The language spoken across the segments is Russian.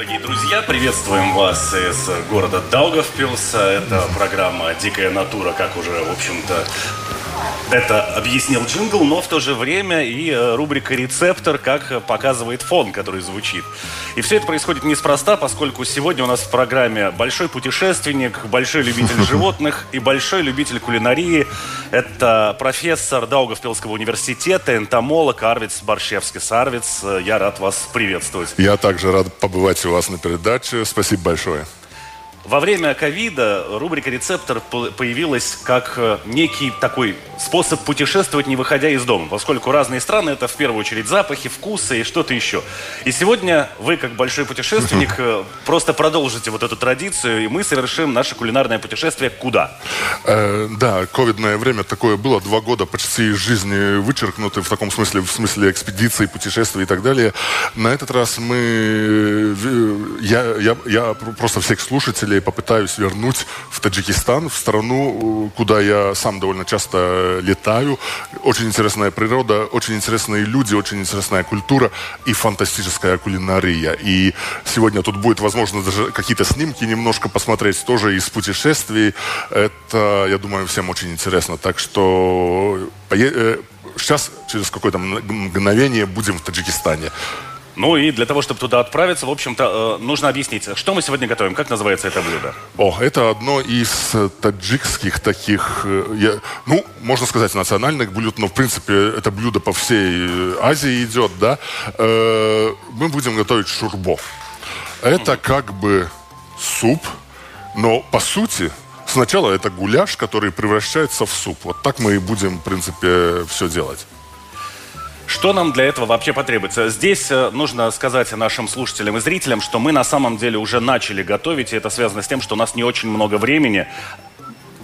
Дорогие друзья! Приветствуем вас из города Даугавпилса. Это программа «Дикая натура», как уже, в общем-то, это объяснил джингл, но в то же время и э, рубрика «Рецептор», как показывает фон, который звучит. И все это происходит неспроста, поскольку сегодня у нас в программе большой путешественник, большой любитель животных и большой любитель кулинарии. Это профессор Даугавпилского университета, энтомолог Арвиц Борщевский. Арвиц, я рад вас приветствовать. Я также рад побывать у вас на передаче. Спасибо большое. Во время ковида рубрика «Рецептор» появилась как э, некий такой способ путешествовать, не выходя из дома, поскольку разные страны – это в первую очередь запахи, вкусы и что-то еще. И сегодня вы, как большой путешественник, э, просто продолжите вот эту традицию, и мы совершим наше кулинарное путешествие куда? Э, да, ковидное время такое было, два года почти из жизни вычеркнуты, в таком смысле, в смысле экспедиций, путешествий и так далее. На этот раз мы, э, я, я, я просто всех слушателей слушателей попытаюсь вернуть в Таджикистан, в страну, куда я сам довольно часто летаю. Очень интересная природа, очень интересные люди, очень интересная культура и фантастическая кулинария. И сегодня тут будет возможно даже какие-то снимки немножко посмотреть тоже из путешествий. Это, я думаю, всем очень интересно. Так что э, сейчас, через какое-то мгновение, будем в Таджикистане. Ну и для того, чтобы туда отправиться, в общем-то, э, нужно объяснить, что мы сегодня готовим, как называется это блюдо? О, это одно из э, таджикских таких, э, я, ну, можно сказать, национальных блюд, но, в принципе, это блюдо по всей Азии идет, да. Мы будем готовить шурбо. Это как бы суп, но, по сути, сначала это гуляш, который превращается в суп. Вот так мы и будем, в принципе, все делать. Что нам для этого вообще потребуется? Здесь э, нужно сказать нашим слушателям и зрителям, что мы на самом деле уже начали готовить, и это связано с тем, что у нас не очень много времени,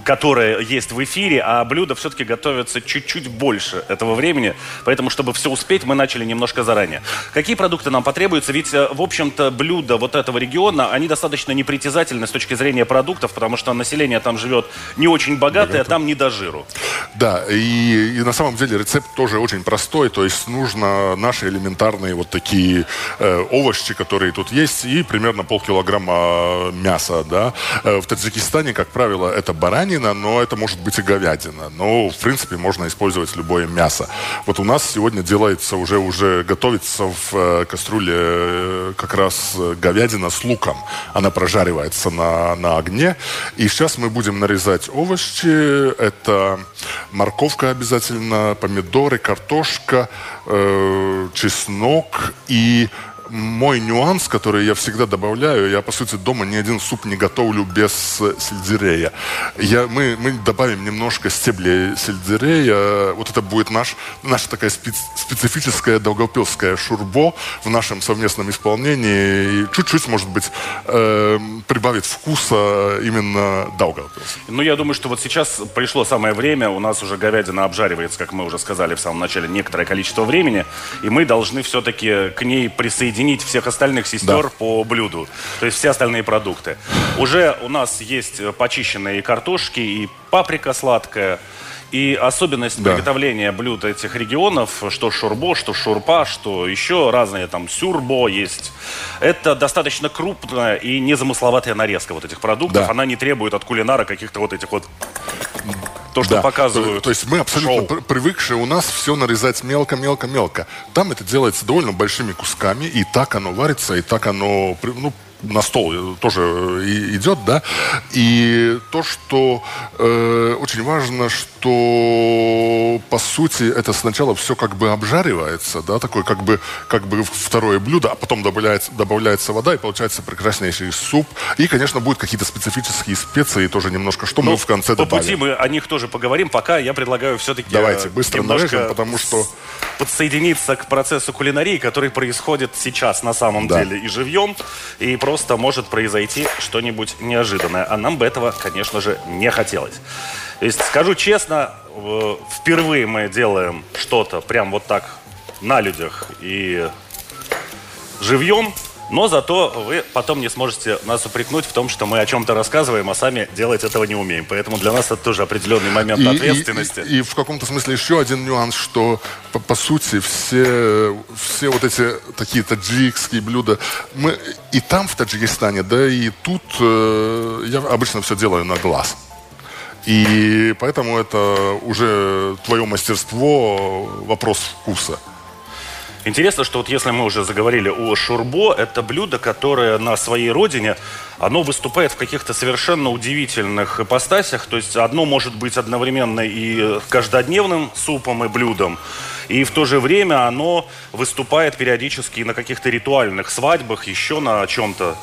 которое есть в эфире, а блюдо все-таки готовится чуть-чуть больше этого времени. Поэтому, чтобы все успеть, мы начали немножко заранее. Какие продукты нам потребуются? Ведь, э, в общем-то, блюда вот этого региона, они достаточно непритязательны с точки зрения продуктов, потому что население там живет не очень богатое, Богато. а там не до жиру. Да, и, и на самом деле рецепт тоже очень простой, то есть нужно наши элементарные вот такие э, овощи, которые тут есть, и примерно полкилограмма мяса, да. Э, в Таджикистане, как правило, это баранина, свинина, но это может быть и говядина. Но, в принципе, можно использовать любое мясо. Вот у нас сегодня делается уже, уже готовится в э, кастрюле э, как раз э, говядина с луком. Она прожаривается на, на огне. И сейчас мы будем нарезать овощи. Это морковка обязательно, помидоры, картошка, э, чеснок и мой нюанс, который я всегда добавляю, я, по сути, дома ни один суп не готовлю без сельдерея. Я, мы, мы добавим немножко стеблей сельдерея. Вот это будет наш, наша такая специ, специфическая долгопилская шурбо в нашем совместном исполнении. И чуть-чуть, может быть, э, прибавит вкуса именно Даугавпилс. Ну, я думаю, что вот сейчас пришло самое время. У нас уже говядина обжаривается, как мы уже сказали в самом начале, некоторое количество времени. И мы должны все-таки к ней присоединиться объединить всех остальных сестер да. по блюду. То есть все остальные продукты. Уже у нас есть почищенные картошки и паприка сладкая. И особенность да. приготовления блюд этих регионов, что шурбо, что шурпа, что еще разные там сюрбо есть, это достаточно крупная и незамысловатая нарезка вот этих продуктов. Да. Она не требует от кулинара каких-то вот этих вот то, что да. показывают. То, есть мы абсолютно шоу. привыкшие у нас все нарезать мелко, мелко, мелко. Там это делается довольно большими кусками, и так оно варится, и так оно ну, на стол тоже идет, да. И то, что э, очень важно, что по сути это сначала все как бы обжаривается, да, такое как бы, как бы второе блюдо, а потом добавляется, добавляется вода, и получается прекраснейший суп. И, конечно, будут какие-то специфические специи тоже немножко, что Но мы ну, в конце по добавим. По пути мы о них тоже поговорим, пока я предлагаю все-таки Давайте быстро нарежем, потому что... Подсоединиться к процессу кулинарии, который происходит сейчас на самом да. деле и живьем, и просто может произойти что-нибудь неожиданное. А нам бы этого, конечно же, не хотелось. То есть, скажу честно, впервые мы делаем что-то прям вот так на людях и живьем, но зато вы потом не сможете нас упрекнуть в том, что мы о чем-то рассказываем, а сами делать этого не умеем. Поэтому для нас это тоже определенный момент и, ответственности. И, и, и в каком-то смысле еще один нюанс, что по, по сути все, все вот эти такие таджикские блюда, мы и там в Таджикистане, да и тут э, я обычно все делаю на глаз. И поэтому это уже твое мастерство, вопрос вкуса. Интересно, что вот если мы уже заговорили о шурбо, это блюдо, которое на своей родине, оно выступает в каких-то совершенно удивительных ипостасях. То есть одно может быть одновременно и каждодневным супом и блюдом, и в то же время оно выступает периодически на каких-то ритуальных свадьбах, еще на чем-то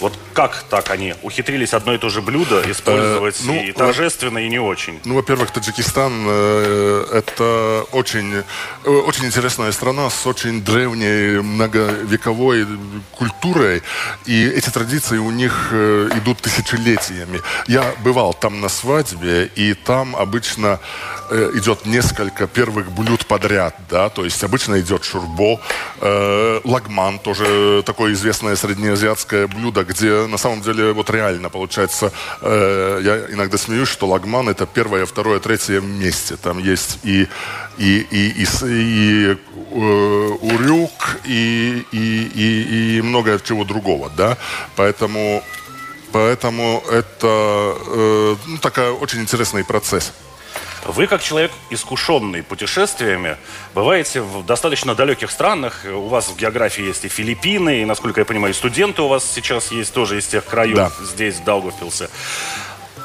вот как так они ухитрились одно и то же блюдо использовать э, ну, и торжественно, и не очень? Ну, во-первых, Таджикистан э, это очень, э, очень интересная страна с очень древней многовековой культурой, и эти традиции у них э, идут тысячелетиями. Я бывал там на свадьбе, и там обычно э, идет несколько первых блюд подряд, да, то есть обычно идет шурбо, э, лагман, тоже такое известное среднеазиатское блюдо, где на самом деле вот реально получается, э, я иногда смеюсь, что лагман это первое, второе, третье месте. Там есть и и и и, и, э, урюк и, и и и много чего другого, да. Поэтому поэтому это э, ну, такая очень интересный процесс. Вы, как человек, искушенный путешествиями, бываете в достаточно далеких странах. У вас в географии есть и Филиппины, и, насколько я понимаю, студенты у вас сейчас есть тоже из тех краев да. здесь, в Даугавпилсе.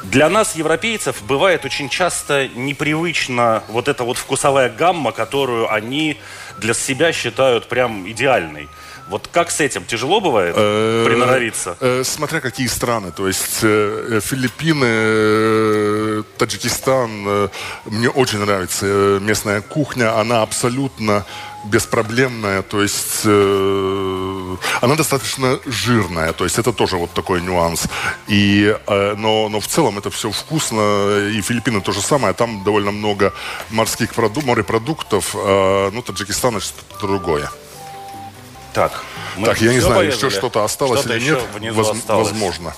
Для нас, европейцев, бывает очень часто непривычно вот эта вот вкусовая гамма, которую они для себя считают прям идеальной. Вот как с этим? Тяжело бывает э, приноровиться? Э, смотря какие страны. То есть э, Филиппины, Таджикистан. Мне очень нравится местная кухня. Она абсолютно беспроблемная, то есть э, она достаточно жирная, то есть это тоже вот такой нюанс. И, э, но, но в целом это все вкусно, и Филиппины то же самое, там довольно много морских продуктов, морепродуктов, э, ну Таджикистан это что-то другое. Так, так я не знаю, порезали. еще что-то осталось что или нет. Воз, осталось. Возможно.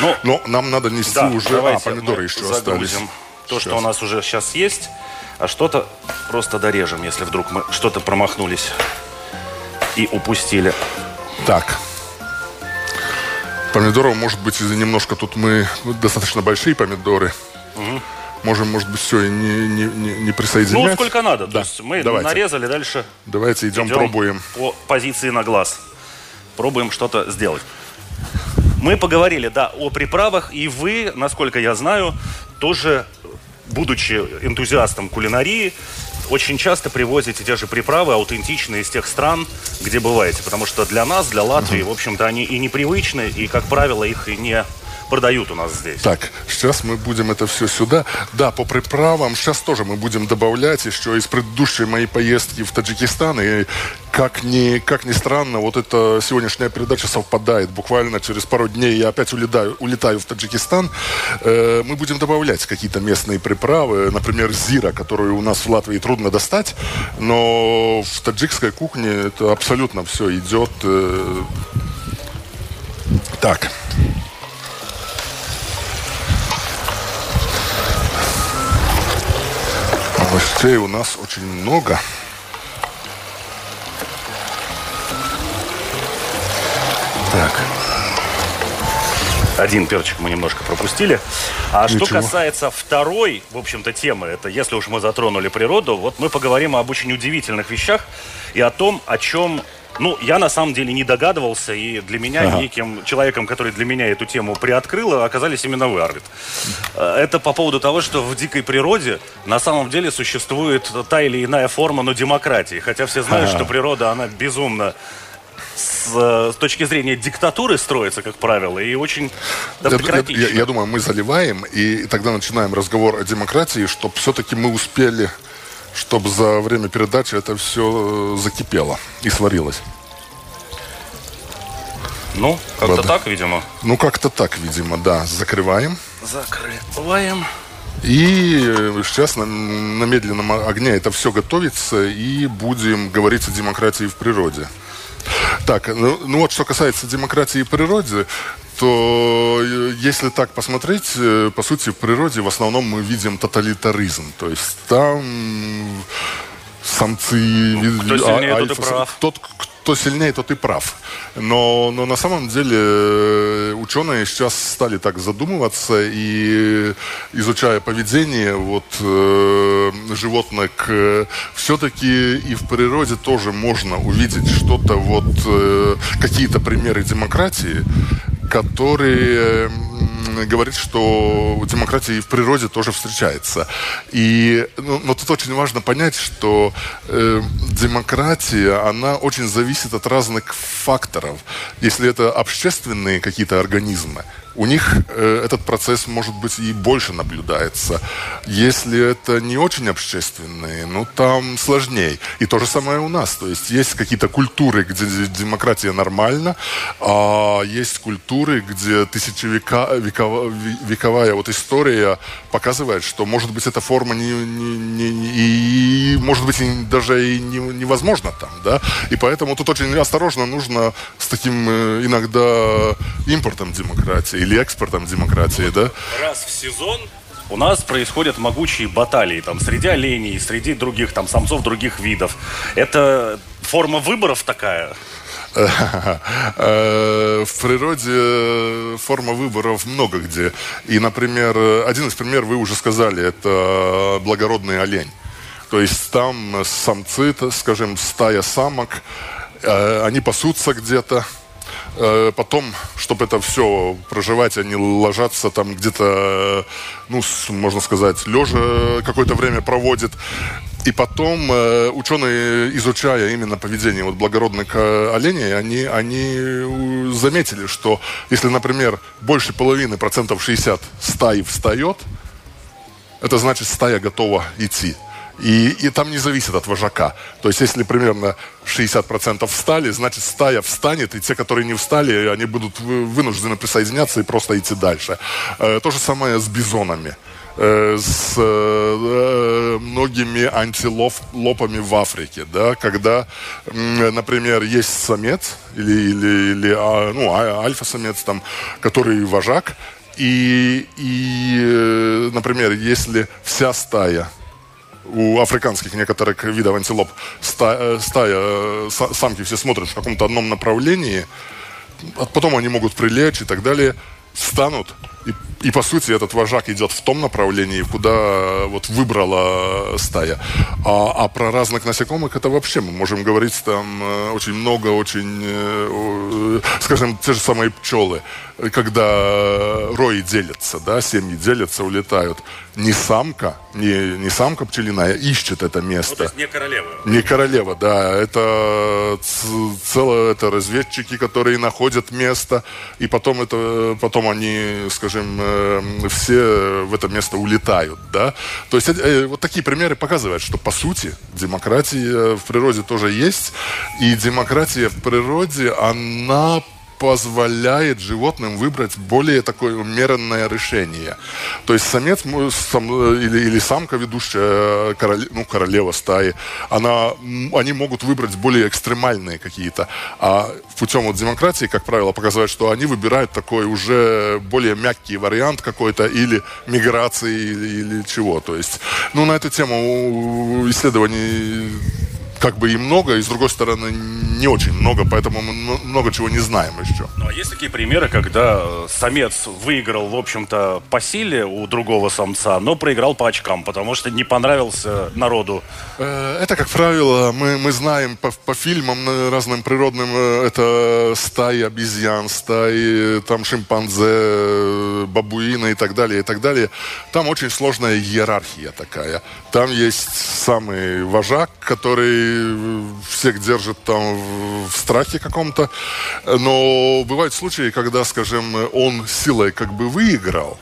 Ну, Но нам надо нести да, уже... А, помидоры еще остались. То, сейчас. что у нас уже сейчас есть, а что-то просто дорежем, если вдруг мы что-то промахнулись и упустили. Так. Помидоров, может быть, немножко тут мы... Достаточно большие помидоры. Угу можем, может быть, все не, не, не, не присоединять. Ну, сколько надо. Да. То есть мы Давайте. нарезали, дальше Давайте идем, идем пробуем. По позиции на глаз. Пробуем что-то сделать. Мы поговорили, да, о приправах, и вы, насколько я знаю, тоже, будучи энтузиастом кулинарии, очень часто привозите те же приправы аутентичные из тех стран, где бываете. Потому что для нас, для Латвии, в общем-то, они и непривычны, и, как правило, их и не продают у нас здесь. Так, сейчас мы будем это все сюда. Да, по приправам сейчас тоже мы будем добавлять еще из предыдущей моей поездки в Таджикистан. И как ни, как ни странно, вот эта сегодняшняя передача совпадает. Буквально через пару дней я опять улетаю, улетаю в Таджикистан. Э, мы будем добавлять какие-то местные приправы. Например, зира, которую у нас в Латвии трудно достать. Но в таджикской кухне это абсолютно все идет. Э, так. Овощей у нас очень много. Так. Один перчик мы немножко пропустили. А Ничего. что касается второй, в общем-то, темы, это если уж мы затронули природу, вот мы поговорим об очень удивительных вещах и о том, о чем ну, я на самом деле не догадывался, и для меня ага. неким человеком, который для меня эту тему приоткрыл, оказались именно вы, Арвид. Э, это по поводу того, что в дикой природе на самом деле существует та или иная форма, но демократии. Хотя все знают, ага. что природа, она безумно с, с точки зрения диктатуры строится, как правило, и очень демократично. Я, я, я думаю, мы заливаем, и тогда начинаем разговор о демократии, чтобы все-таки мы успели чтобы за время передачи это все э, закипело и сварилось. Ну, как-то вот. так, видимо. Ну, как-то так, видимо, да. Закрываем. Закрываем. И э, сейчас на, на медленном огне это все готовится, и будем говорить о демократии в природе. Так, ну, ну вот что касается демократии в природе, то э, если так посмотреть, э, по сути, в природе в основном мы видим тоталитаризм. То есть там самцы... Ну, кто сильнее, альфа, тот и прав. Тот, кто сильнее, тот и прав. Но, но на самом деле э, ученые сейчас стали так задумываться и изучая поведение вот, э, животных, э, все-таки и в природе тоже можно увидеть что-то, вот, э, какие-то примеры демократии, которые говорит, что демократия в природе тоже встречается. И, ну, но тут очень важно понять, что э, демократия, она очень зависит от разных факторов. Если это общественные какие-то организмы, у них э, этот процесс, может быть, и больше наблюдается. Если это не очень общественные, ну, там сложнее. И то же самое у нас. То есть есть какие-то культуры, где демократия нормальна, а есть культуры, где тысячевековая вековая вот история показывает, что, может быть, эта форма не, не, не, и, может быть, даже и не, невозможно там, да. И поэтому тут очень осторожно нужно с таким э, иногда импортом демократии или экспортом демократии, да? Раз в сезон у нас происходят могучие баталии там среди оленей, среди других там самцов других видов. Это форма выборов такая? Э, в природе форма выборов много где. И, например, один из примеров вы уже сказали, это благородный олень. То есть там самцы, скажем, стая самок, э, они пасутся где-то, Э, потом, чтобы это все проживать, они ложатся там где-то, ну, можно сказать, лежа какое-то время проводят. И потом э, ученые, изучая именно поведение вот благородных э, оленей, они, они заметили, что если, например, больше половины, процентов 60 стаи встает, это значит, стая готова идти. И, и там не зависит от вожака. То есть, если примерно 60% встали, значит, стая встанет, и те, которые не встали, они будут вынуждены присоединяться и просто идти дальше. Э, то же самое с бизонами э, с э, многими антилопами в Африке, да, когда, например, есть самец или, или, или а, ну, а, альфа-самец, там, который вожак, и, и, например, если вся стая у африканских некоторых видов антилоп стая, стая э, самки все смотрят в каком-то одном направлении, а потом они могут прилечь и так далее, встанут, и, и по сути этот вожак идет в том направлении, куда вот выбрала стая. А, а про разных насекомых это вообще мы можем говорить там э, очень много, очень, э, скажем, те же самые пчелы когда рои делятся, да, семьи делятся, улетают, не самка, не, не самка пчелиная ищет это место. Ну, то есть не королева. Не королева, да. Это целое, это разведчики, которые находят место, и потом это, потом они, скажем, э, все в это место улетают, да. То есть э, вот такие примеры показывают, что по сути демократия в природе тоже есть, и демократия в природе, она позволяет животным выбрать более такое умеренное решение. То есть самец сам, или, или самка, ведущая короле, ну, королева стаи, она, они могут выбрать более экстремальные какие-то. А путем вот демократии, как правило, показывает, что они выбирают такой уже более мягкий вариант какой-то или миграции или, или чего. То есть, ну, на эту тему исследований как бы и много, и с другой стороны не очень много, поэтому мы много чего не знаем еще. Ну а есть такие примеры, когда самец выиграл, в общем-то, по силе у другого самца, но проиграл по очкам, потому что не понравился народу? Э, это, как правило, мы, мы знаем по, по фильмам э, разным природным, э, это стаи обезьян, стаи там шимпанзе, бабуины и так далее, и так далее. Там очень сложная иерархия такая. Там есть самый вожак, который всех держит там в страхе каком-то. Но бывают случаи, когда, скажем, он силой как бы выиграл,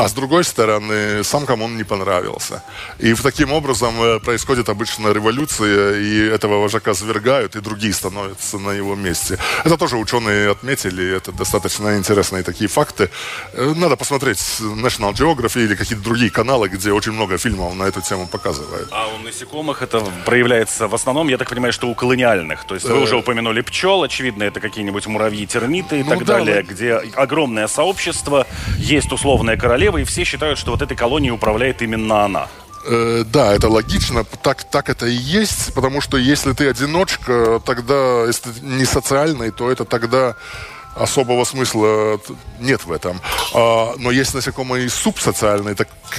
а с другой стороны, самкам он не понравился. И таким образом э, происходит обычно революция, и этого вожака свергают, и другие становятся на его месте. Это тоже ученые отметили, это достаточно интересные такие факты. Э, надо посмотреть National Geography или какие-то другие каналы, где очень много фильмов на эту тему показывают. А у насекомых это проявляется в основном, я так понимаю, что у колониальных. То есть вы э... уже упомянули пчел, очевидно, это какие-нибудь муравьи, термиты и ну, так да, далее, но... где огромное сообщество, есть условная королева, королева, и все считают, что вот этой колонией управляет именно она. Э, да, это логично, так, так это и есть, потому что если ты одиночка, тогда, если ты не социальный, то это тогда особого смысла нет в этом. А, но есть насекомые субсоциальные,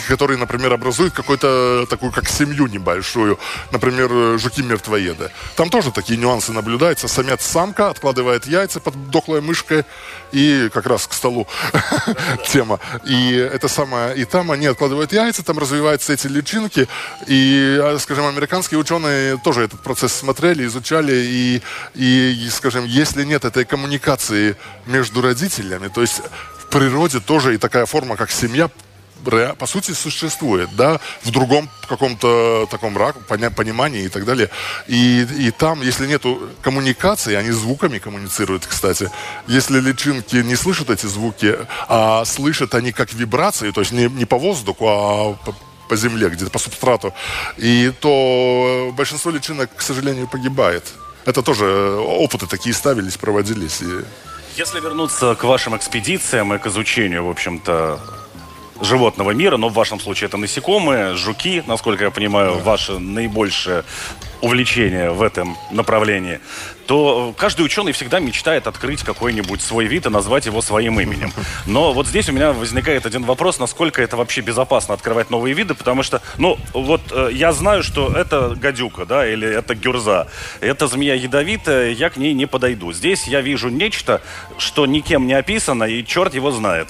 которые, например, образуют какую-то такую, как семью небольшую. Например, жуки-мертвоеды. Там тоже такие нюансы наблюдаются. Самец-самка откладывает яйца под дохлой мышкой и как раз к столу тема. И это самое, и там они откладывают яйца, там развиваются эти личинки. И, а, скажем, американские ученые тоже этот процесс смотрели, изучали. И, и скажем, если нет этой коммуникации между родителями. То есть в природе тоже и такая форма, как семья, по сути, существует, да, в другом каком-то таком понимании и так далее. И, и там, если нету коммуникации, они звуками коммуницируют, кстати. Если личинки не слышат эти звуки, а слышат они как вибрации, то есть не, не по воздуху, а по, по земле, где-то по субстрату, и то большинство личинок, к сожалению, погибает. Это тоже опыты такие ставились, проводились. И... Если вернуться к вашим экспедициям и к изучению, в общем-то, животного мира, но в вашем случае это насекомые, жуки, насколько я понимаю, да. ваше наибольшее увлечение в этом направлении, то каждый ученый всегда мечтает открыть какой-нибудь свой вид и назвать его своим именем. Но вот здесь у меня возникает один вопрос, насколько это вообще безопасно открывать новые виды, потому что, ну, вот э, я знаю, что это гадюка, да, или это гюрза, это змея ядовитая, я к ней не подойду. Здесь я вижу нечто, что никем не описано, и черт его знает.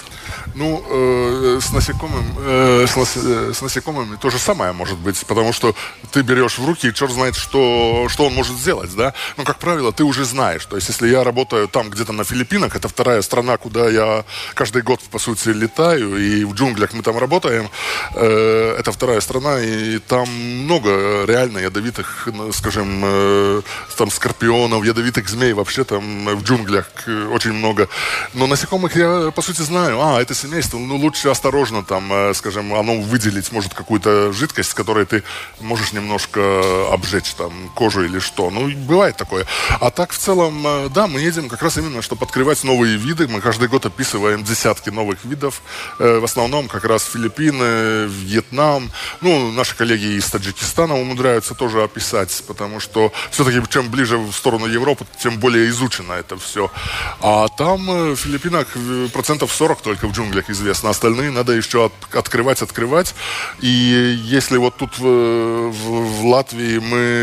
Ну, э, с, насекомым, э, с, э, с насекомыми то же самое может быть, потому что ты берешь в руки, и черт знает, что, что он может сделать, да. Ну, как правило, ты уже знаешь. То есть, если я работаю там где-то на Филиппинах, это вторая страна, куда я каждый год, по сути, летаю, и в джунглях мы там работаем, э, это вторая страна, и там много реально ядовитых, ну, скажем, э, там скорпионов, ядовитых змей, вообще там в джунглях очень много. Но насекомых я, по сути, знаю. А, это семейство, ну, лучше осторожно там, э, скажем, оно выделить может какую-то жидкость, с которой ты можешь немножко обжечь там кожу или что. Ну, бывает такое. А так, в целом, э, да, мы едем как раз именно, чтобы открывать новые виды. Мы каждый год описываем десятки новых видов. Э, в основном как раз Филиппины, Вьетнам. Ну, наши коллеги из Таджикистана умудряются тоже описать, потому что все-таки чем ближе в сторону Европы, тем более изучено это все. А там в Филиппинах процентов 40 только в джунглях известно. Остальные надо еще от, открывать, открывать. И если вот тут в, в, в Латвии мы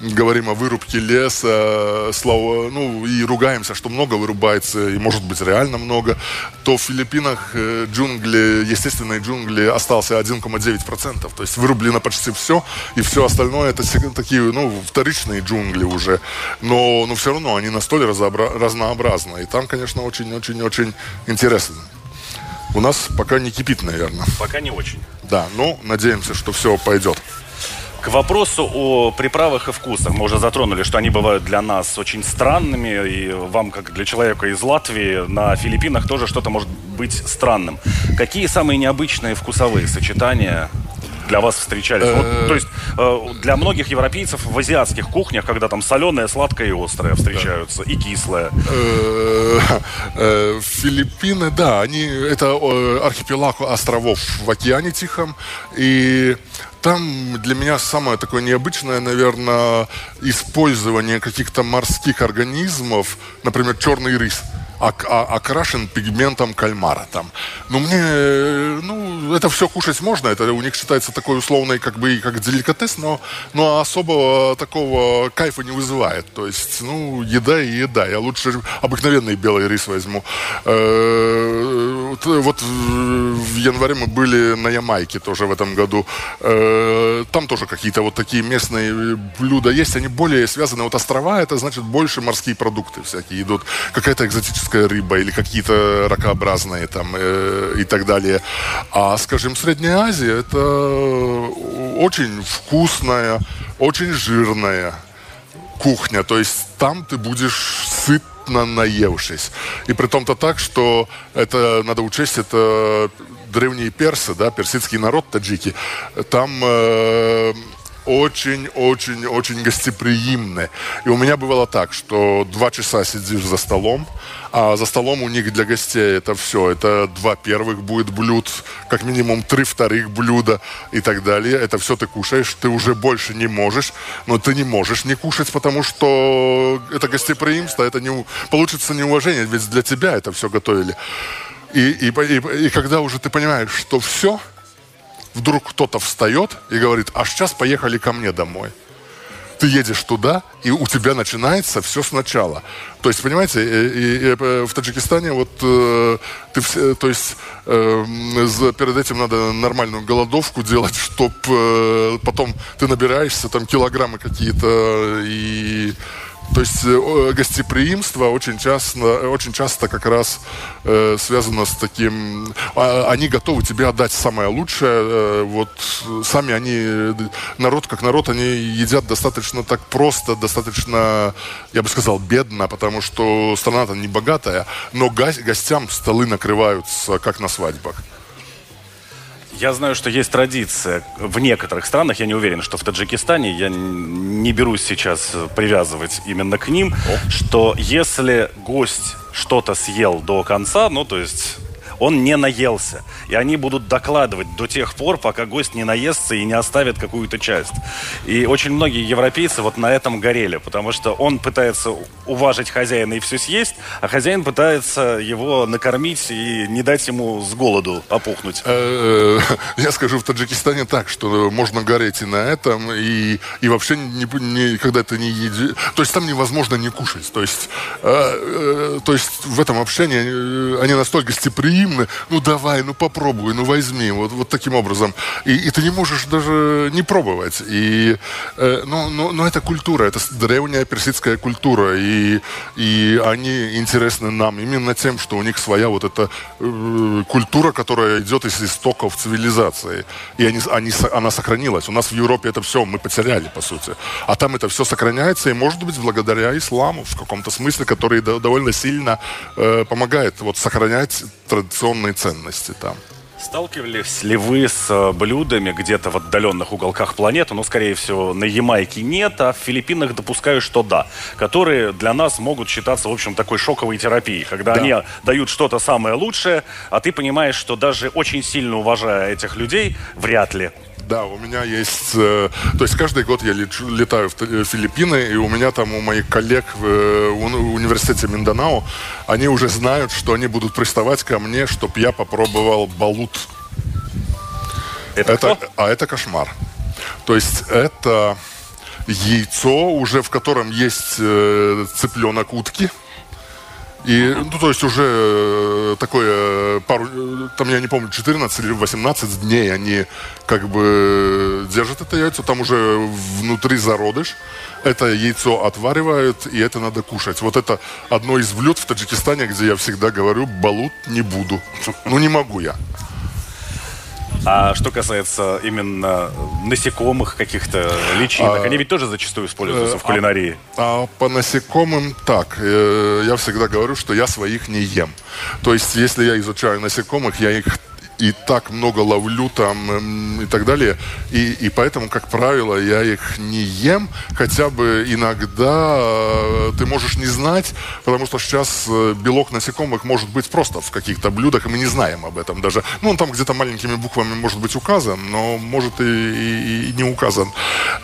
говорим о вырубке леса, слово, ну, и ругаемся, что много вырубается, и может быть реально много, то в Филиппинах э, джунгли, естественные джунгли остался 1,9%. То есть вырублено почти все, и все остальное это такие, ну, вторичные джунгли уже. Но, но все равно они настолько разнообразны. И там, конечно, очень-очень-очень интересно. У нас пока не кипит, наверное. Пока не очень. Да, ну, надеемся, что все пойдет. К вопросу о приправах и вкусах. Мы уже затронули, что они бывают для нас очень странными, и вам, как для человека из Латвии, на Филиппинах тоже что-то может быть странным. Какие самые необычные вкусовые сочетания для вас встречались? Вот, э, то есть э, для многих европейцев в азиатских кухнях, когда там соленое, сладкое и острое встречаются, и кислое. Филиппины, да, они это архипелаг островов в океане Тихом, и там для меня самое такое необычное, наверное, использование каких-то морских организмов, например, черный рис окрашен пигментом кальмара там. Ну, мне, ну, это все кушать можно, это у них считается такой условный, как бы, как деликатес, но, но особого такого кайфа не вызывает. То есть, ну, еда и еда. Я лучше обыкновенный белый рис возьму. Э, вот в январе мы были на Ямайке тоже в этом году. Э, там тоже какие-то вот такие местные блюда есть. Они более связаны. Вот острова, это значит больше морские продукты всякие идут. Какая-то экзотическая рыба или какие-то ракообразные там э, и так далее. А, скажем, Средняя Азия это очень вкусная, очень жирная кухня. То есть там ты будешь сыт сытно наевшись. И при том-то так, что это, надо учесть, это древние персы, да, персидский народ, таджики. Там э, очень-очень-очень гостеприимны. И у меня бывало так, что два часа сидишь за столом, а за столом у них для гостей это все. Это два первых будет блюд, как минимум три вторых блюда и так далее. Это все ты кушаешь, ты уже больше не можешь, но ты не можешь не кушать, потому что это гостеприимство, это не, получится неуважение, ведь для тебя это все готовили. И, и, и, и когда уже ты понимаешь, что все – вдруг кто-то встает и говорит, а сейчас поехали ко мне домой. Ты едешь туда, и у тебя начинается все сначала. То есть, понимаете, и, и, и э, в Таджикистане вот э, ты все, то есть э, перед этим надо нормальную голодовку делать, чтобы э, потом ты набираешься там килограммы какие-то и то есть э, гостеприимство очень часто, очень часто как раз э, связано с таким... Э, они готовы тебе отдать самое лучшее. Э, вот сами они, народ как народ, они едят достаточно так просто, достаточно, я бы сказал, бедно, потому что страна-то не богатая, но гостям столы накрываются, как на свадьбах. Я знаю, что есть традиция в некоторых странах, я не уверен, что в Таджикистане, я не берусь сейчас привязывать именно к ним, О. что если гость что-то съел до конца, ну, то есть он не наелся. И они будут докладывать до тех пор, пока гость не наестся и не оставит какую-то часть. И очень многие европейцы вот на этом горели, потому что он пытается уважить хозяина и все съесть, а хозяин пытается его накормить и не дать ему с голоду опухнуть. Э, я скажу в Таджикистане так, что можно гореть и на этом, и, и вообще не, не, когда ты не едешь... То есть там невозможно не кушать. То есть, э, э, то есть в этом общении э, они настолько гостеприимны, гимны, ну давай, ну попробуй, ну возьми, вот, вот таким образом. И, и ты не можешь даже не пробовать. И, э, ну, ну, ну, это культура, это древняя персидская культура, и, и они интересны нам именно тем, что у них своя вот эта э, культура, которая идет из истоков цивилизации. И они, они, она сохранилась. У нас в Европе это все мы потеряли, по сути. А там это все сохраняется, и может быть благодаря исламу в каком-то смысле, который довольно сильно э, помогает вот сохранять традиционные ценности там. Сталкивались ли вы с э, блюдами где-то в отдаленных уголках планеты, ну, скорее всего, на Ямайке нет, а в Филиппинах допускаю, что да, которые для нас могут считаться, в общем, такой шоковой терапией, когда да. они дают что-то самое лучшее, а ты понимаешь, что даже очень сильно уважая этих людей, вряд ли да, у меня есть... Э, то есть каждый год я лечу, летаю в э, Филиппины, и у меня там, у моих коллег в э, университете Минданао, они уже знают, что они будут приставать ко мне, чтобы я попробовал балут. Это, это А это кошмар. То есть это яйцо, уже в котором есть э, цыпленок утки – и, ну, то есть уже э, такое пару, э, там, я не помню, 14 или 18 дней они как бы держат это яйцо, там уже внутри зародыш. Это яйцо отваривают, и это надо кушать. Вот это одно из блюд в Таджикистане, где я всегда говорю, балут не буду. Ну, не могу я. А что касается именно насекомых каких-то личинок, а, они ведь тоже зачастую используются э, в кулинарии. А, а по насекомым так. Э, я всегда говорю, что я своих не ем. То есть, если я изучаю насекомых, я их и так много ловлю там и так далее. И, и поэтому, как правило, я их не ем, хотя бы иногда э, ты можешь не знать, потому что сейчас э, белок насекомых может быть просто в каких-то блюдах, и мы не знаем об этом даже. Ну, он там где-то маленькими буквами может быть указан, но может и, и, и не указан.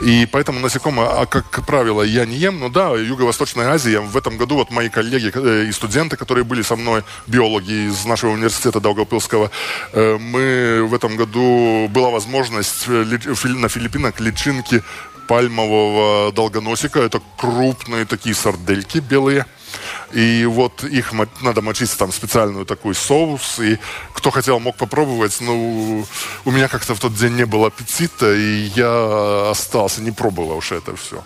И поэтому насекомые, а как, как правило, я не ем. Но да, Юго-Восточная Азия, в этом году вот мои коллеги э, и студенты, которые были со мной, биологи из нашего университета Долгопилского, мы в этом году была возможность на Филиппинах личинки пальмового долгоносика. Это крупные такие сардельки белые. И вот их надо мочить там специальную такой соус. И кто хотел, мог попробовать. Но ну, у меня как-то в тот день не было аппетита, и я остался, не пробовал уж это все.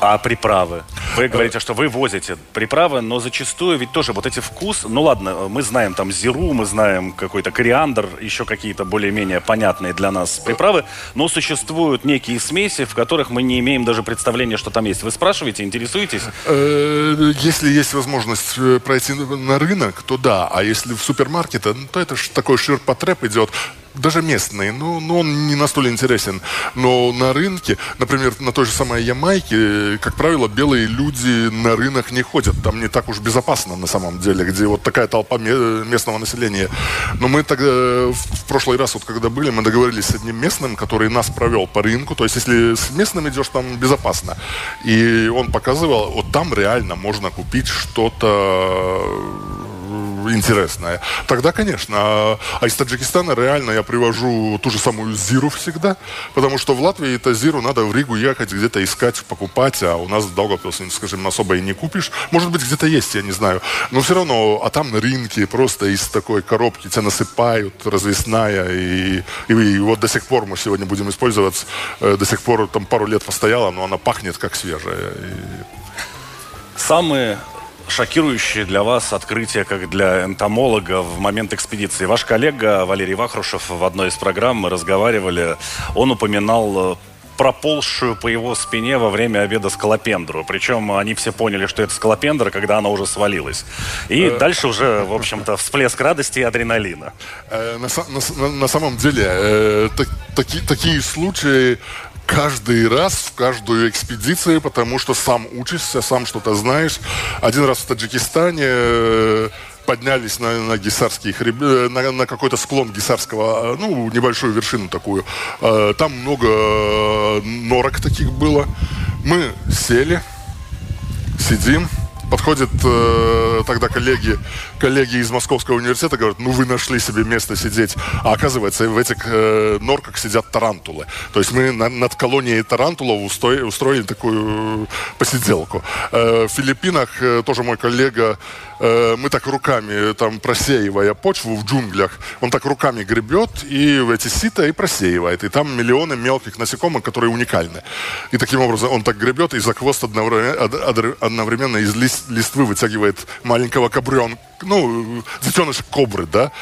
А приправы? Вы говорите, что вы возите приправы, но зачастую ведь тоже вот эти вкус... Ну ладно, мы знаем там зиру, мы знаем какой-то кориандр, еще какие-то более-менее понятные для нас приправы, но существуют некие смеси, в которых мы не имеем даже представления, что там есть. Вы спрашиваете, интересуетесь? Э, если есть возможность э, пройти на рынок, то да. А если в супермаркете, ну, то это такой ширпотреб идет даже местный, но, но он не настолько интересен. Но на рынке, например, на той же самой Ямайке, как правило, белые люди на рынок не ходят. Там не так уж безопасно на самом деле, где вот такая толпа местного населения. Но мы тогда в прошлый раз, вот когда были, мы договорились с одним местным, который нас провел по рынку. То есть, если с местным идешь, там безопасно. И он показывал, вот там реально можно купить что-то интересное, тогда, конечно. А, а из Таджикистана реально я привожу ту же самую зиру всегда, потому что в Латвии это зиру надо в Ригу ехать, где-то искать, покупать, а у нас в Долгопилсе, скажем, особо и не купишь. Может быть, где-то есть, я не знаю. Но все равно, а там на рынке просто из такой коробки тебя насыпают, развесная, и, и, и вот до сих пор мы сегодня будем использовать, э, до сих пор там пару лет постояла, но она пахнет как свежая. И... Самые шокирующее для вас открытие, как для энтомолога в момент экспедиции. Ваш коллега Валерий Вахрушев в одной из программ мы разговаривали, он упоминал э, проползшую по его спине во время обеда скалопендру. Причем они все поняли, что это скалопендра, когда она уже свалилась. И э... дальше уже, в общем-то, всплеск радости и адреналина. Э, на, на, на самом деле, э, так, таки, такие случаи каждый раз, в каждую экспедицию, потому что сам учишься, сам что-то знаешь. Один раз в Таджикистане э, поднялись на, на гисарский хребет, э, на, на какой-то склон гисарского, э, ну, небольшую вершину такую. Там много норок таких было. Мы сели, сидим, подходят э, тогда коллеги, коллеги из Московского университета, говорят, ну вы нашли себе место сидеть. А оказывается, в этих э, норках сидят тарантулы. То есть мы на, над колонией тарантулов устроили, устроили такую посиделку. Э, в Филиппинах э, тоже мой коллега Э, мы так руками, там, просеивая почву в джунглях, он так руками гребет и в эти сита и просеивает. И там миллионы мелких насекомых, которые уникальны. И таким образом он так гребет и за хвост одновременно из листвы вытягивает маленького кабрен, ну, детеныш кобры, да.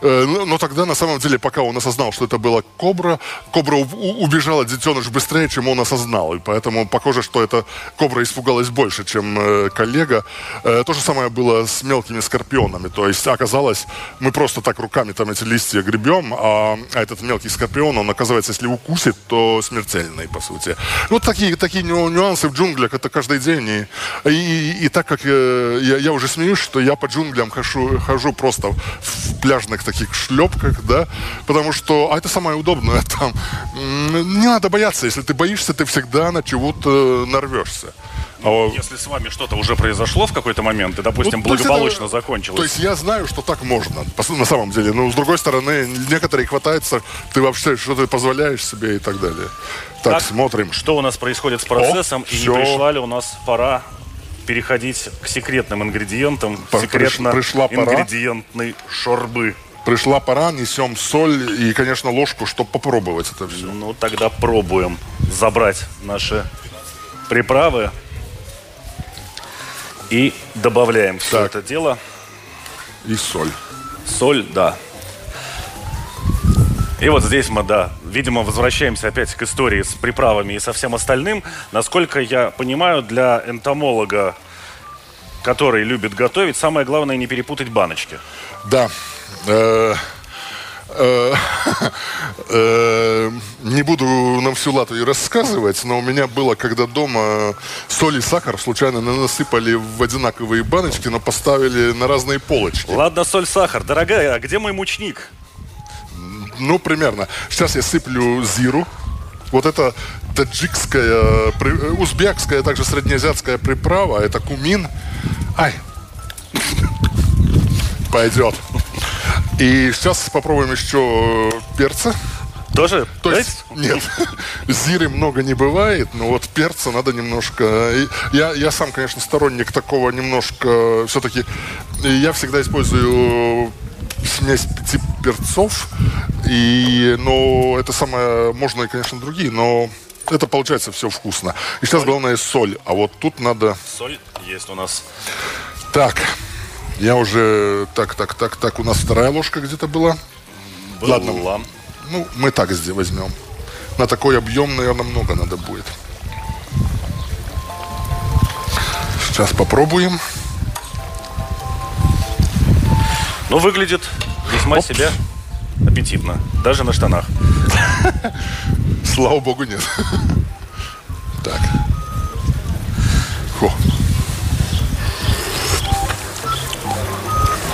Э, но тогда, на самом деле, пока он осознал, что это была кобра, кобра убежала детеныш быстрее, чем он осознал. И поэтому похоже, что эта кобра испугалась больше, чем э, коллега. То же самое было с мелкими скорпионами. То есть оказалось, мы просто так руками там эти листья гребем, а, этот мелкий скорпион, он оказывается, если укусит, то смертельный, по сути. Вот такие, такие нюансы в джунглях, это каждый день. И, и, и так как э, я, я уже смеюсь, что я по джунглям хожу, хожу просто в пляжных таких шлепках, да, потому что, а это самое удобное там. Не надо бояться, если ты боишься, ты всегда на чего-то нарвешься. А если с вами что-то уже произошло в какой-то момент, и, допустим, ну, благополучно это, закончилось. То есть я знаю, что так можно, на самом деле. Но, с другой стороны, некоторые хватаются, ты вообще что ты позволяешь себе и так далее. Так, так смотрим. Что у нас происходит с процессом, О, и все. не пришла ли у нас пора переходить к секретным ингредиентам, секретно пришла ингредиентной шорбы. Пришла пора, несем соль и, конечно, ложку, чтобы попробовать это все. Ну, тогда пробуем забрать наши приправы. И добавляем все так. это дело. И соль. Соль, да. И вот здесь мы, да, видимо, возвращаемся опять к истории с приправами и со всем остальным. Насколько я понимаю, для энтомолога который любит готовить, самое главное не перепутать баночки. Да. Э, э, э, не буду нам всю латвию рассказывать, но у меня было, когда дома соль и сахар случайно насыпали в одинаковые баночки, но поставили на разные полочки. Ладно, соль, сахар. Дорогая, а где мой мучник? Ну, примерно. Сейчас я сыплю зиру. Вот это таджикская, узбекская, а также среднеазиатская приправа. Это кумин. Ай. Пойдет. И сейчас попробуем еще перца. Тоже? То есть, нет, зиры много не бывает, но вот перца надо немножко... Я, я сам, конечно, сторонник такого немножко... Все-таки я всегда использую смесь пяти перцов. И, но это самое... Можно и, конечно, другие, но это получается все вкусно. И сейчас главное соль. А вот тут надо... Соль есть у нас. Так. Я уже... Так, так, так, так. У нас вторая ложка где-то была. Была. Ладно. Ну, мы так здесь возьмем. На такой объем, наверное, много надо будет. Сейчас попробуем. Ну, выглядит весьма Оп. себе аппетитно. Даже на штанах. Слава богу, нет. Так. Фу.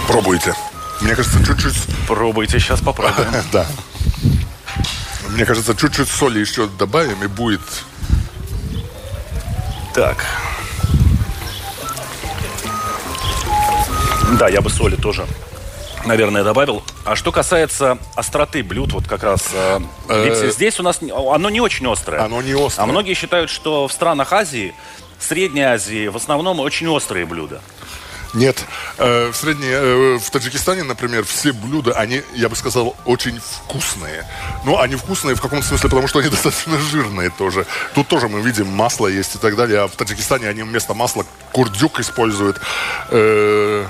Пробуйте. Мне кажется, чуть-чуть... Пробуйте, сейчас попробуем. Да. Мне кажется, чуть-чуть соли еще добавим, и будет... Так. Да, я бы соли тоже наверное, добавил. А что касается остроты блюд, вот как раз, э, э, здесь у нас оно не очень острое. Оно не острое. А многие считают, что в странах Азии, Средней Азии, в основном очень острые блюда. Нет. Э, в Средней, в Таджикистане, например, все блюда, они, я бы сказал, очень вкусные. Ну, они вкусные в каком смысле, потому что они достаточно жирные тоже. Тут тоже мы видим масло есть и так далее. А в Таджикистане они вместо масла курдюк используют, э,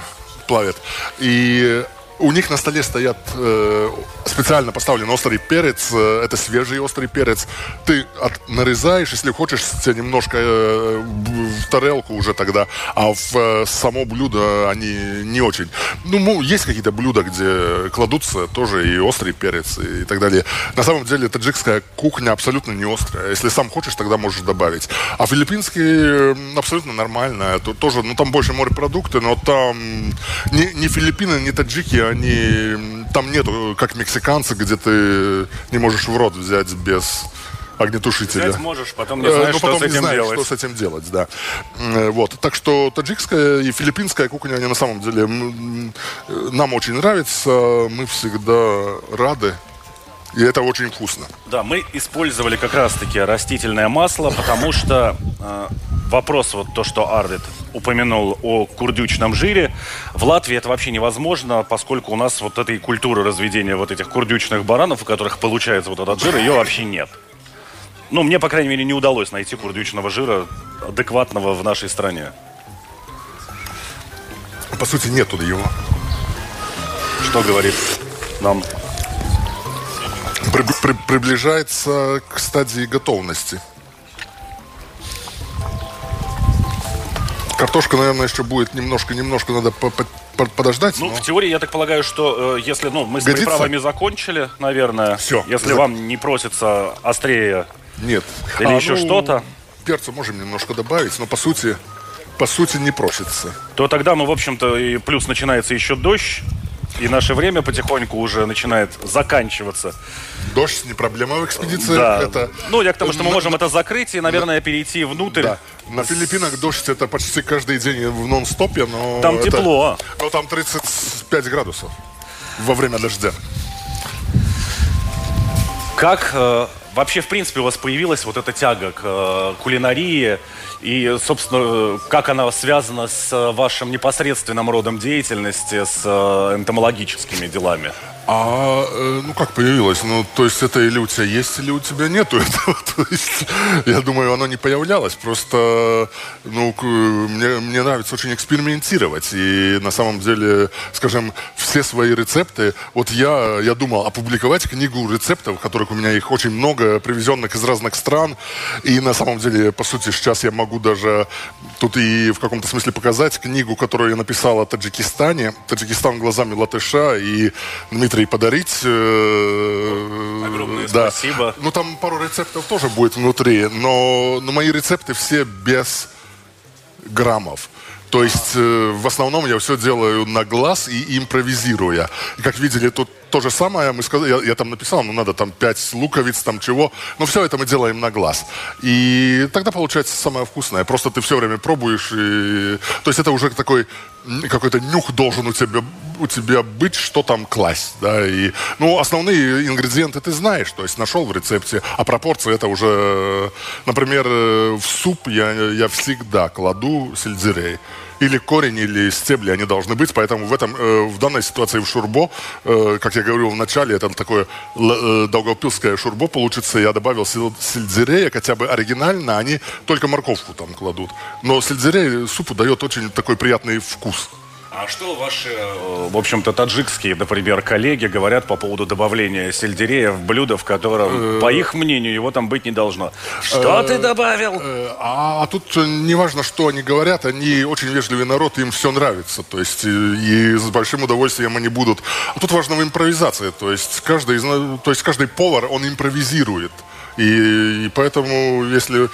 плавят. И у них на столе стоят э, специально поставлен острый перец. Э, это свежий острый перец. Ты от, нарезаешь, если хочешь, тебе немножко э, в тарелку уже тогда. А в э, само блюдо они не очень. Ну, есть какие-то блюда, где кладутся тоже и острый перец и, и так далее. На самом деле таджикская кухня абсолютно не острая. Если сам хочешь, тогда можешь добавить. А филиппинский абсолютно нормально. Тоже, ну там больше морепродукты, но там не, не Филиппины, не таджики, они там нету, как мексиканцы, где ты не можешь в рот взять без огнетушителя. Взять можешь, потом не знаешь, ну, потом что с этим знаешь, делать. что с этим делать, да. Вот. Так что таджикская и филиппинская кухня, они на самом деле нам очень нравятся. Мы всегда рады и это очень вкусно. Да, мы использовали как раз-таки растительное масло, потому что э, вопрос, вот то, что Ардит упомянул о курдючном жире, в Латвии это вообще невозможно, поскольку у нас вот этой культуры разведения вот этих курдючных баранов, у которых получается вот этот жир, ее вообще нет. Ну, мне, по крайней мере, не удалось найти курдючного жира адекватного в нашей стране. По сути, нету его. Что говорит нам? При, при, приближается к стадии готовности. Картошка, наверное, еще будет немножко-немножко надо по -по подождать. Ну, но... в теории, я так полагаю, что э, если, ну, мы с Годится? приправами закончили, наверное. Все. Если За... вам не просится острее Нет. или а, еще ну, что-то. Перца можем немножко добавить, но по сути, по сути не просится. То тогда, ну, в общем-то, и плюс начинается еще дождь. И наше время потихоньку уже начинает заканчиваться. Дождь не проблема в экспедиции. Да. Это... Ну, я к тому, что мы можем это закрыть и, наверное, перейти внутрь. Да. На Филиппинах дождь это почти каждый день в нон-стопе, но... Там это... тепло. Но там 35 градусов во время дождя. Как э, вообще, в принципе, у вас появилась вот эта тяга к э, кулинарии? И, собственно, как она связана с вашим непосредственным родом деятельности, с э, энтомологическими делами? А, э, ну как появилось? Ну, то есть это или у тебя есть, или у тебя нету этого. То есть, я думаю, оно не появлялось. Просто, ну, мне, мне нравится очень экспериментировать. И на самом деле, скажем, все свои рецепты, вот я, я думал опубликовать книгу рецептов, которых у меня их очень много, привезенных из разных стран. И на самом деле, по сути, сейчас я могу даже тут и в каком-то смысле показать книгу, которую я написал о Таджикистане. Таджикистан глазами латыша. И Дмитрий и подарить. Э, Огромное да. спасибо. Ну, там пару рецептов тоже будет внутри, но, но мои рецепты все без граммов. То есть э, в основном я все делаю на глаз и импровизируя. И как видели, тут то же самое мы сказали, я, я там написал, ну надо там пять луковиц, там чего. Но все это мы делаем на глаз. И тогда получается самое вкусное. Просто ты все время пробуешь. И... То есть это уже такой какой-то нюх должен у тебя у тебя быть, что там класть, да, и, ну, основные ингредиенты ты знаешь, то есть нашел в рецепте, а пропорции это уже, например, в суп я, я всегда кладу сельдерей или корень, или стебли они должны быть. Поэтому в, этом, э, в данной ситуации в шурбо, э, как я говорил в начале, это такое э, долгопилское шурбо получится. Я добавил сельдерея, хотя бы оригинально они только морковку там кладут. Но сельдерей супу дает очень такой приятный вкус. А что ваши, э, в общем-то, таджикские, например, коллеги говорят по поводу добавления сельдерея в блюдо, в котором, э, по их мнению, его там быть не должно? Что ты э, добавил? А, а тут не важно, что они говорят, они очень вежливый народ, им все нравится, то есть и с большим удовольствием они будут. А тут важна импровизация, то есть каждый, то есть каждый повар, он импровизирует. И, и поэтому, если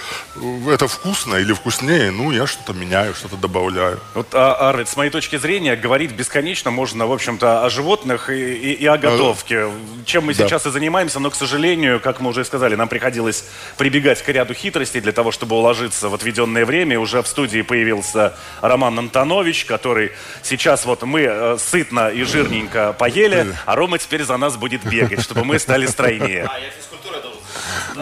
это вкусно или вкуснее, ну, я что-то меняю, что-то добавляю. Вот а, Арвид, с моей точки зрения, говорить бесконечно можно, в общем-то, о животных и, и, и о готовке. А, чем мы да. сейчас и занимаемся, но, к сожалению, как мы уже сказали, нам приходилось прибегать к ряду хитростей для того, чтобы уложиться в отведенное время. Уже в студии появился Роман Антонович, который сейчас вот мы э, сытно и жирненько поели, а Рома теперь за нас будет бегать, чтобы мы стали стройнее. А, я физкультурой должен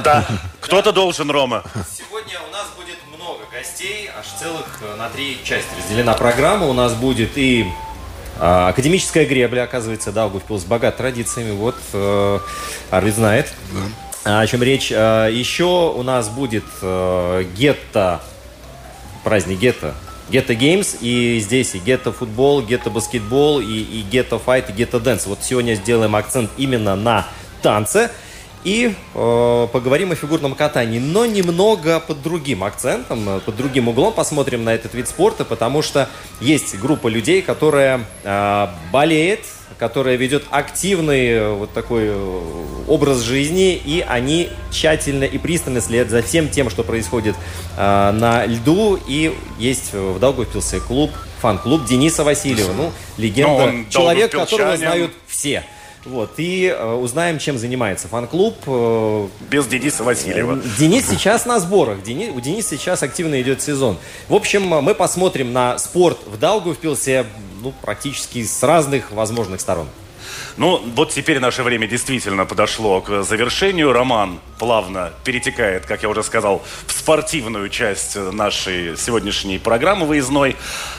да. Кто-то должен, Рома. Сегодня у нас будет много гостей, аж целых э, на три части разделена программа. У нас будет и а, академическая гребля, оказывается, Даугавпилс богат традициями. Вот э, Арвид знает. Да. О чем речь. А, еще у нас будет э, гетто, праздник Ghetto, Ghetto Games, и здесь и Гетто футбол, Гетто баскетбол, и, и Ghetto Fight, и Ghetto Dance. Вот сегодня сделаем акцент именно на танце. И э, поговорим о фигурном катании, но немного под другим акцентом, э, под другим углом посмотрим на этот вид спорта, потому что есть группа людей, которая э, болеет, которая ведет активный э, вот такой э, образ жизни, и они тщательно и пристально следят за всем тем, что происходит э, на льду. И есть в Даугавпилсе клуб, фан-клуб Дениса Васильева. Ну, легенда, человек, которого знают все. Вот, и э, узнаем, чем занимается фан-клуб. Э, Без Дениса Васильева. Э, Денис сейчас на сборах. Денис, у Дениса сейчас активно идет сезон. В общем, мы посмотрим на спорт в Даугавпилсе ну, практически с разных возможных сторон. Ну, вот теперь наше время действительно подошло к завершению. Роман плавно перетекает, как я уже сказал, в спортивную часть нашей сегодняшней программы выездной.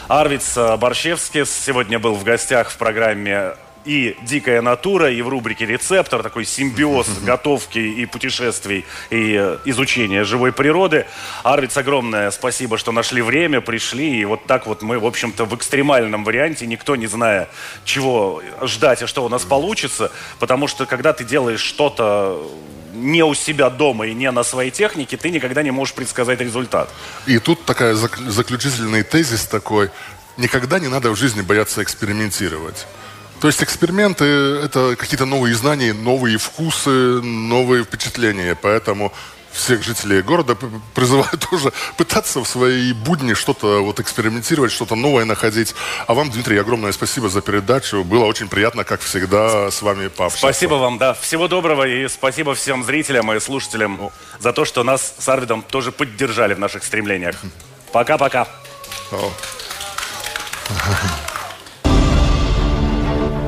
Арвиц Борщевский сегодня был в гостях в программе и «Дикая натура», и в рубрике «Рецептор», такой симбиоз готовки и путешествий, и э, изучения живой природы. Арвиц, огромное спасибо, что нашли время, пришли, и вот так вот мы, в общем-то, в экстремальном варианте, никто не зная, чего ждать и что у нас получится, потому что, когда ты делаешь что-то не у себя дома и не на своей технике, ты никогда не можешь предсказать результат. И тут такая заключительный тезис такой. Никогда не надо в жизни бояться экспериментировать. То есть эксперименты – это какие-то новые знания, новые вкусы, новые впечатления. Поэтому всех жителей города призываю тоже пытаться в своей будни что-то вот экспериментировать, что-то новое находить. А вам, Дмитрий, огромное спасибо за передачу. Было очень приятно, как всегда, с вами пообщаться. Спасибо вам, да. Всего доброго и спасибо всем зрителям и слушателям О. за то, что нас с Арвидом тоже поддержали в наших стремлениях. Пока-пока.